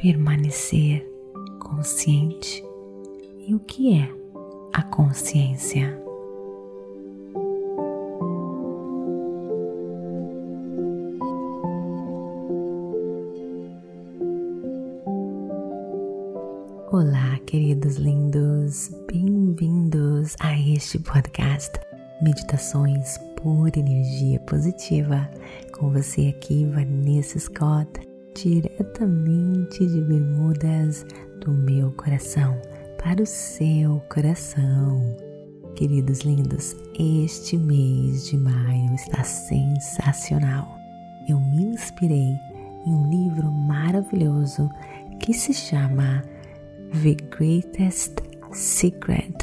permanecer consciente e o que é a consciência. Olá, queridos lindos, bem-vindos a este podcast Meditações por Energia Positiva. Com você aqui, Vanessa Scott, diretamente de Bermudas, do meu coração para o seu coração. Queridos lindos, este mês de maio está sensacional. Eu me inspirei em um livro maravilhoso que se chama The Greatest Secret,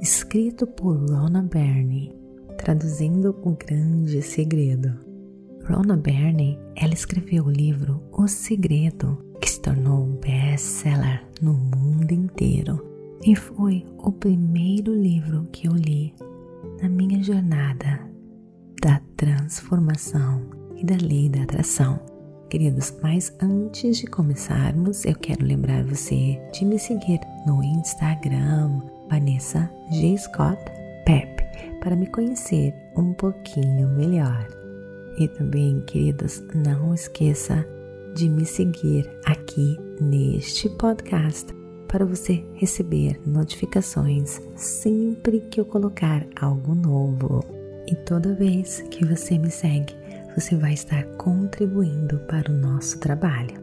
escrito por Rona Byrne, traduzindo O Grande Segredo. Rona Byrne, ela escreveu o livro O Segredo, que se tornou um best-seller no mundo inteiro e foi o primeiro livro que eu li na minha jornada da transformação e da lei da atração queridos, mas antes de começarmos, eu quero lembrar você de me seguir no Instagram, Vanessa G. Scott Pep, para me conhecer um pouquinho melhor. E também, queridos, não esqueça de me seguir aqui neste podcast para você receber notificações sempre que eu colocar algo novo. E toda vez que você me segue, você vai estar contribuindo para o nosso trabalho.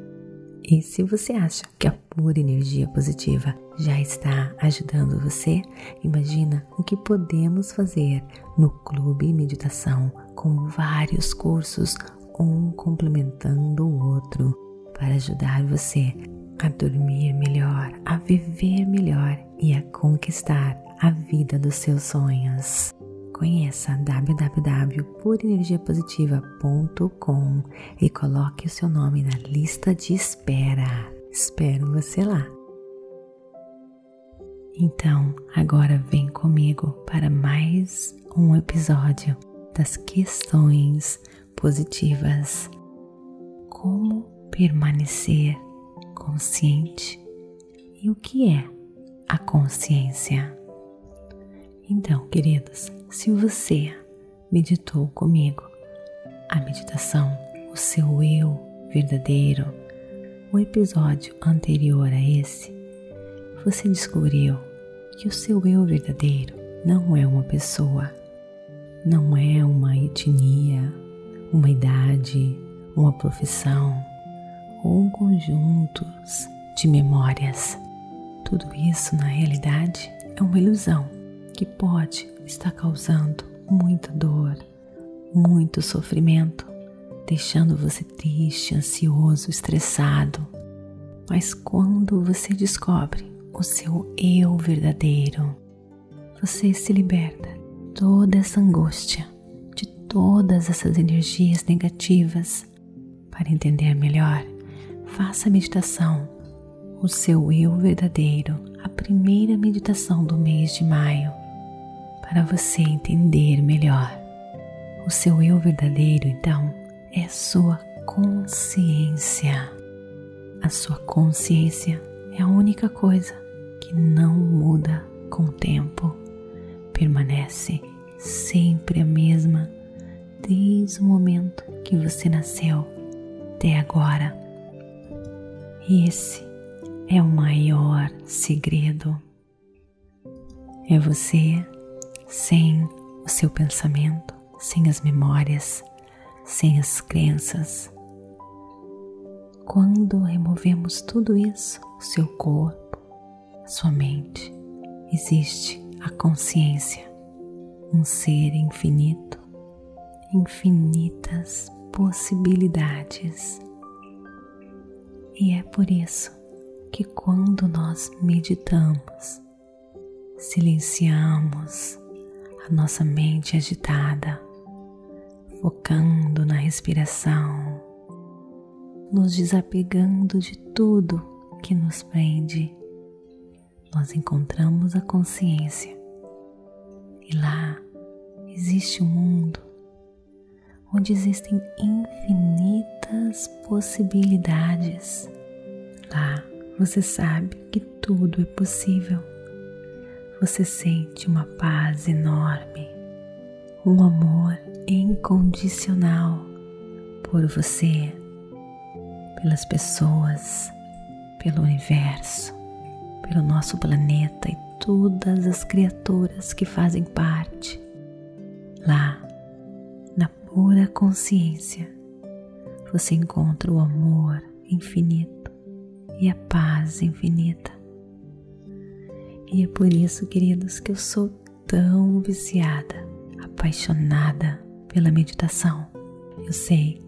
E se você acha que a pura energia positiva já está ajudando você, imagina o que podemos fazer no Clube Meditação com vários cursos, um complementando o outro, para ajudar você a dormir melhor, a viver melhor e a conquistar a vida dos seus sonhos conheça www.purenergiapositiva.com e coloque o seu nome na lista de espera. Espero você lá. Então, agora vem comigo para mais um episódio das questões positivas. Como permanecer consciente e o que é a consciência? Então, queridos, se você meditou comigo a meditação, o seu eu verdadeiro, o episódio anterior a esse, você descobriu que o seu eu verdadeiro não é uma pessoa, não é uma etnia, uma idade, uma profissão ou um conjunto de memórias. Tudo isso, na realidade, é uma ilusão que pode estar causando muita dor, muito sofrimento, deixando você triste, ansioso, estressado. Mas quando você descobre o seu eu verdadeiro, você se liberta toda essa angústia, de todas essas energias negativas. Para entender melhor, faça a meditação, o seu eu verdadeiro, a primeira meditação do mês de maio para você entender melhor. O seu eu verdadeiro, então, é sua consciência. A sua consciência é a única coisa que não muda com o tempo, permanece sempre a mesma desde o momento que você nasceu até agora. E esse é o maior segredo. É você sem o seu pensamento, sem as memórias, sem as crenças. Quando removemos tudo isso, o seu corpo, sua mente, existe a consciência, um ser infinito, infinitas possibilidades. E é por isso que quando nós meditamos, silenciamos a nossa mente agitada, focando na respiração, nos desapegando de tudo que nos prende, nós encontramos a consciência. E lá existe um mundo onde existem infinitas possibilidades. Lá você sabe que tudo é possível. Você sente uma paz enorme, um amor incondicional por você, pelas pessoas, pelo universo, pelo nosso planeta e todas as criaturas que fazem parte. Lá, na pura consciência, você encontra o amor infinito e a paz infinita. E é por isso, queridos, que eu sou tão viciada, apaixonada pela meditação. Eu sei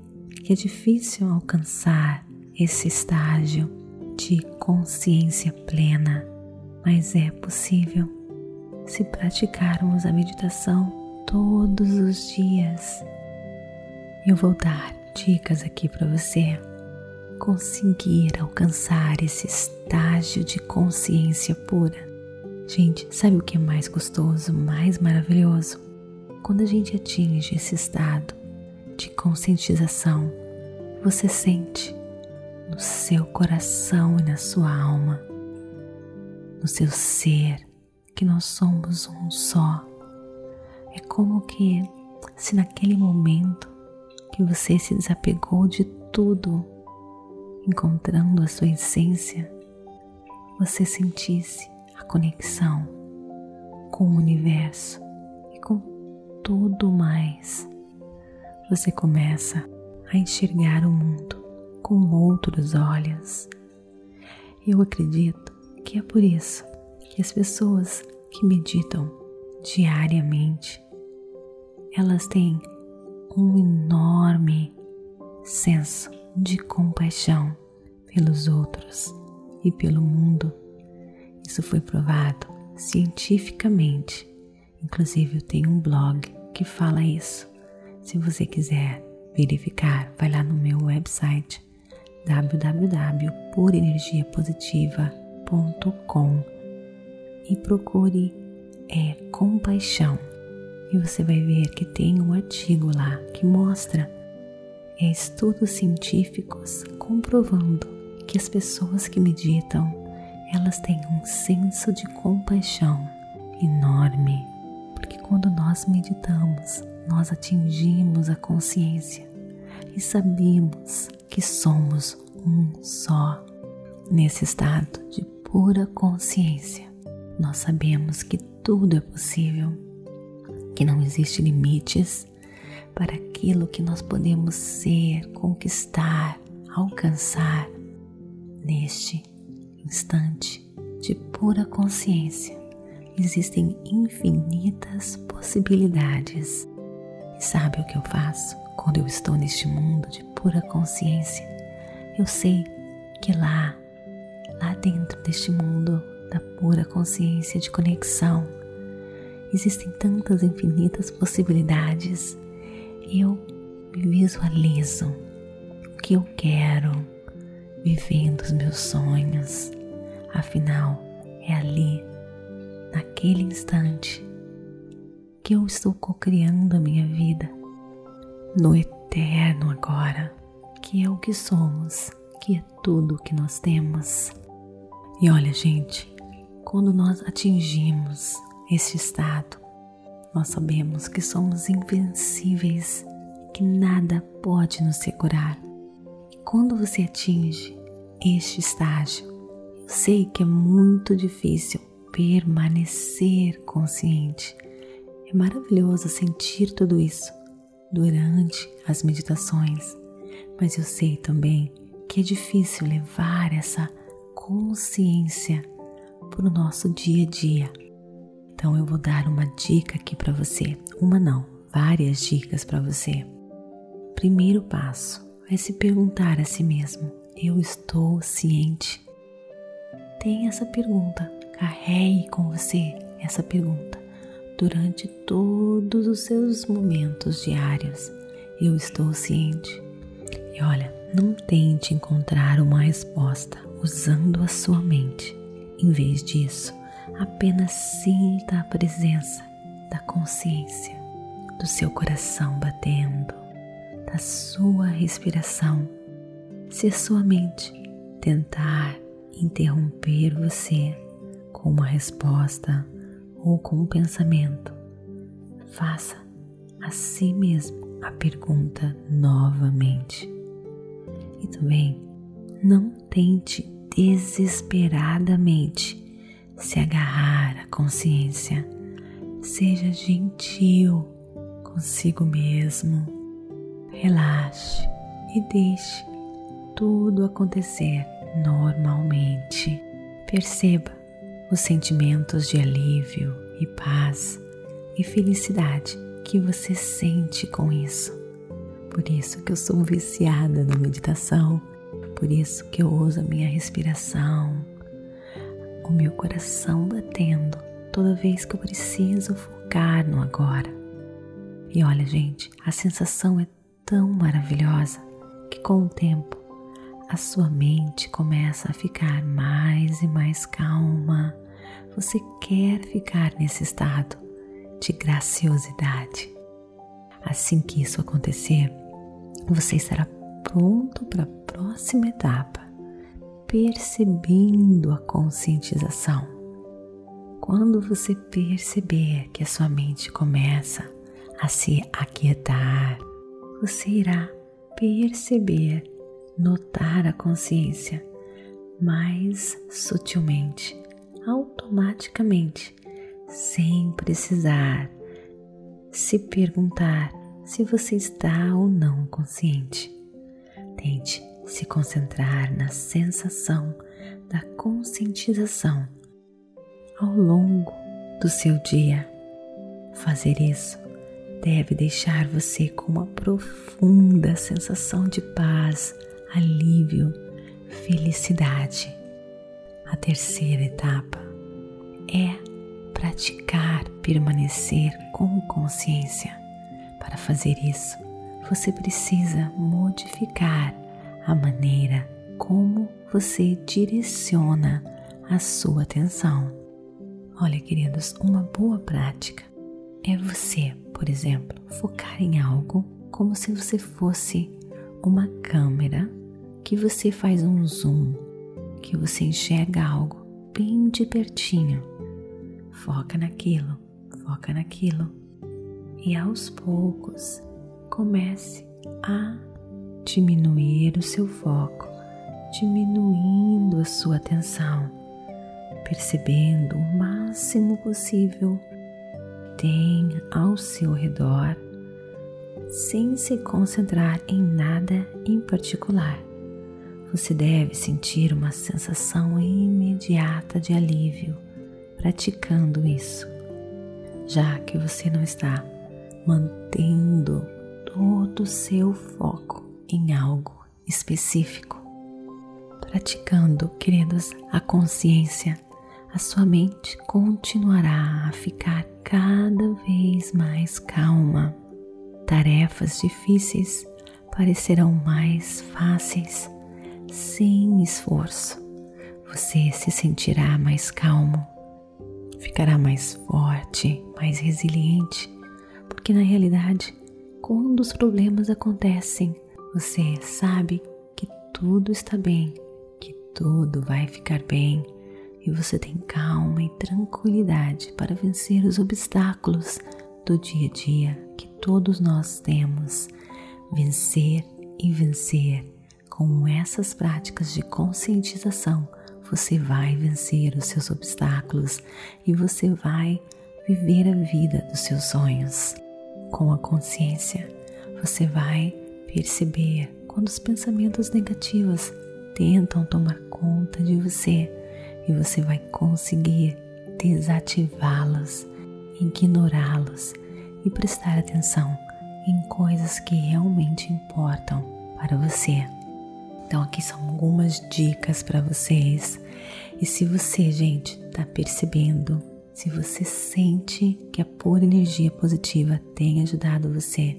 que é difícil alcançar esse estágio de consciência plena, mas é possível se praticarmos a meditação todos os dias. Eu vou dar dicas aqui para você conseguir alcançar esse estágio de consciência pura. Gente, sabe o que é mais gostoso, mais maravilhoso? Quando a gente atinge esse estado de conscientização, você sente no seu coração e na sua alma, no seu ser, que nós somos um só. É como que se naquele momento que você se desapegou de tudo, encontrando a sua essência, você sentisse a conexão com o universo e com tudo mais. Você começa a enxergar o mundo com outros olhos. Eu acredito que é por isso que as pessoas que meditam diariamente, elas têm um enorme senso de compaixão pelos outros e pelo mundo. Isso foi provado cientificamente. Inclusive, eu tenho um blog que fala isso. Se você quiser verificar, vai lá no meu website www.purenergiapositiva.com e procure é compaixão. E você vai ver que tem um artigo lá que mostra é, estudos científicos comprovando que as pessoas que meditam elas têm um senso de compaixão enorme. Porque quando nós meditamos nós atingimos a consciência e sabemos que somos um só. Nesse estado de pura consciência, nós sabemos que tudo é possível, que não existe limites para aquilo que nós podemos ser, conquistar, alcançar neste instante de pura consciência. Existem infinitas possibilidades. E sabe o que eu faço quando eu estou neste mundo de pura consciência, eu sei que lá, lá dentro deste mundo da pura consciência de conexão, existem tantas infinitas possibilidades. Eu visualizo o que eu quero, vivendo os meus sonhos. Afinal, é ali, naquele instante, que eu estou co-criando a minha vida no eterno agora, que é o que somos, que é tudo o que nós temos. E olha, gente, quando nós atingimos esse estado, nós sabemos que somos invencíveis, que nada pode nos segurar. E quando você atinge este estágio, eu sei que é muito difícil permanecer consciente. É maravilhoso sentir tudo isso, durante as meditações, mas eu sei também que é difícil levar essa consciência para o nosso dia a dia. Então eu vou dar uma dica aqui para você, uma não, várias dicas para você. Primeiro passo é se perguntar a si mesmo: eu estou ciente? Tenha essa pergunta, carregue com você essa pergunta durante todos os seus momentos diários. Eu estou ciente. E olha, não tente encontrar uma resposta usando a sua mente. Em vez disso, apenas sinta a presença da consciência, do seu coração batendo, da sua respiração. Se a sua mente tentar interromper você com uma resposta ou com um pensamento, faça a si mesmo a pergunta novamente. E também não tente desesperadamente se agarrar à consciência. Seja gentil consigo mesmo. Relaxe e deixe tudo acontecer normalmente. Perceba os sentimentos de alívio e paz e felicidade que você sente com isso. Por isso que eu sou viciada na meditação, por isso que eu uso a minha respiração, o meu coração batendo toda vez que eu preciso focar no agora. E olha, gente, a sensação é tão maravilhosa que com o tempo a sua mente começa a ficar mais e mais calma. Você quer ficar nesse estado de graciosidade. Assim que isso acontecer, você estará pronto para a próxima etapa, percebendo a conscientização. Quando você perceber que a sua mente começa a se aquietar, você irá perceber, notar a consciência mais sutilmente, automaticamente, sem precisar se perguntar se você está ou não consciente. Tente se concentrar na sensação da conscientização ao longo do seu dia. Fazer isso deve deixar você com uma profunda sensação de paz, alívio, felicidade. A terceira etapa é praticar permanecer com consciência. Para fazer isso, você precisa modificar a maneira como você direciona a sua atenção. Olha, queridos, uma boa prática é você, por exemplo, focar em algo como se você fosse uma câmera que você faz um zoom, que você enxerga algo bem de pertinho Foca naquilo, foca naquilo. E aos poucos comece a diminuir o seu foco, diminuindo a sua atenção, percebendo o máximo possível tem ao seu redor, sem se concentrar em nada em particular. Você deve sentir uma sensação imediata de alívio praticando isso, já que você não está mantendo todo o seu foco em algo específico. Praticando, queridos, a consciência, a sua mente continuará a ficar cada vez mais calma. Tarefas difíceis parecerão mais fáceis sem esforço. Você se sentirá mais calmo ficará mais forte, mais resiliente, porque na realidade, quando os problemas acontecem, você sabe que tudo está bem, que tudo vai ficar bem e você tem calma e tranquilidade para vencer os obstáculos do dia a dia que todos nós temos. Vencer e vencer com essas práticas de conscientização você vai vencer os seus obstáculos e você vai viver a vida dos seus sonhos. Com a consciência, você vai perceber quando os pensamentos negativos tentam tomar conta de você e você vai conseguir desativá-los, ignorá-los e prestar atenção em coisas que realmente importam para você. Então, aqui são algumas dicas para vocês. E se você, gente, está percebendo, se você sente que a pura energia positiva tem ajudado você,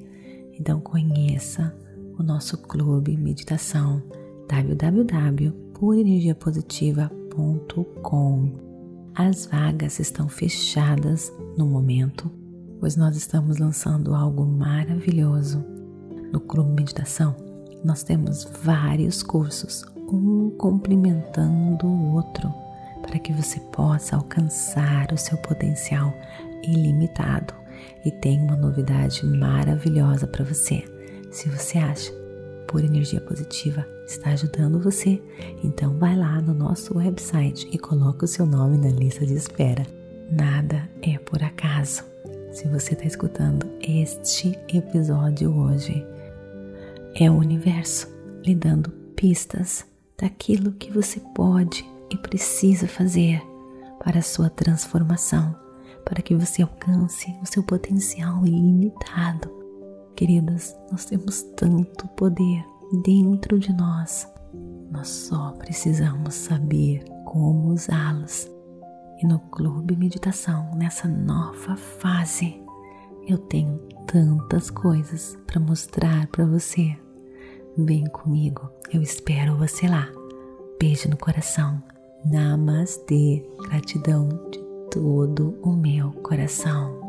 então conheça o nosso clube meditação www.purenergiapositiva.com. As vagas estão fechadas no momento, pois nós estamos lançando algo maravilhoso no clube meditação nós temos vários cursos um complementando o outro, para que você possa alcançar o seu potencial ilimitado. E tem uma novidade maravilhosa para você. Se você acha por energia positiva está ajudando você, então vai lá no nosso website e coloca o seu nome na lista de espera. Nada é por acaso. Se você está escutando este episódio hoje, é o universo lhe dando pistas daquilo que você pode e precisa fazer para a sua transformação, para que você alcance o seu potencial ilimitado. Queridas, nós temos tanto poder dentro de nós, nós só precisamos saber como usá-los. E no Clube Meditação, nessa nova fase, eu tenho tantas coisas para mostrar para você. Vem comigo, eu espero você lá. Beijo no coração. Namastê. Gratidão de todo o meu coração.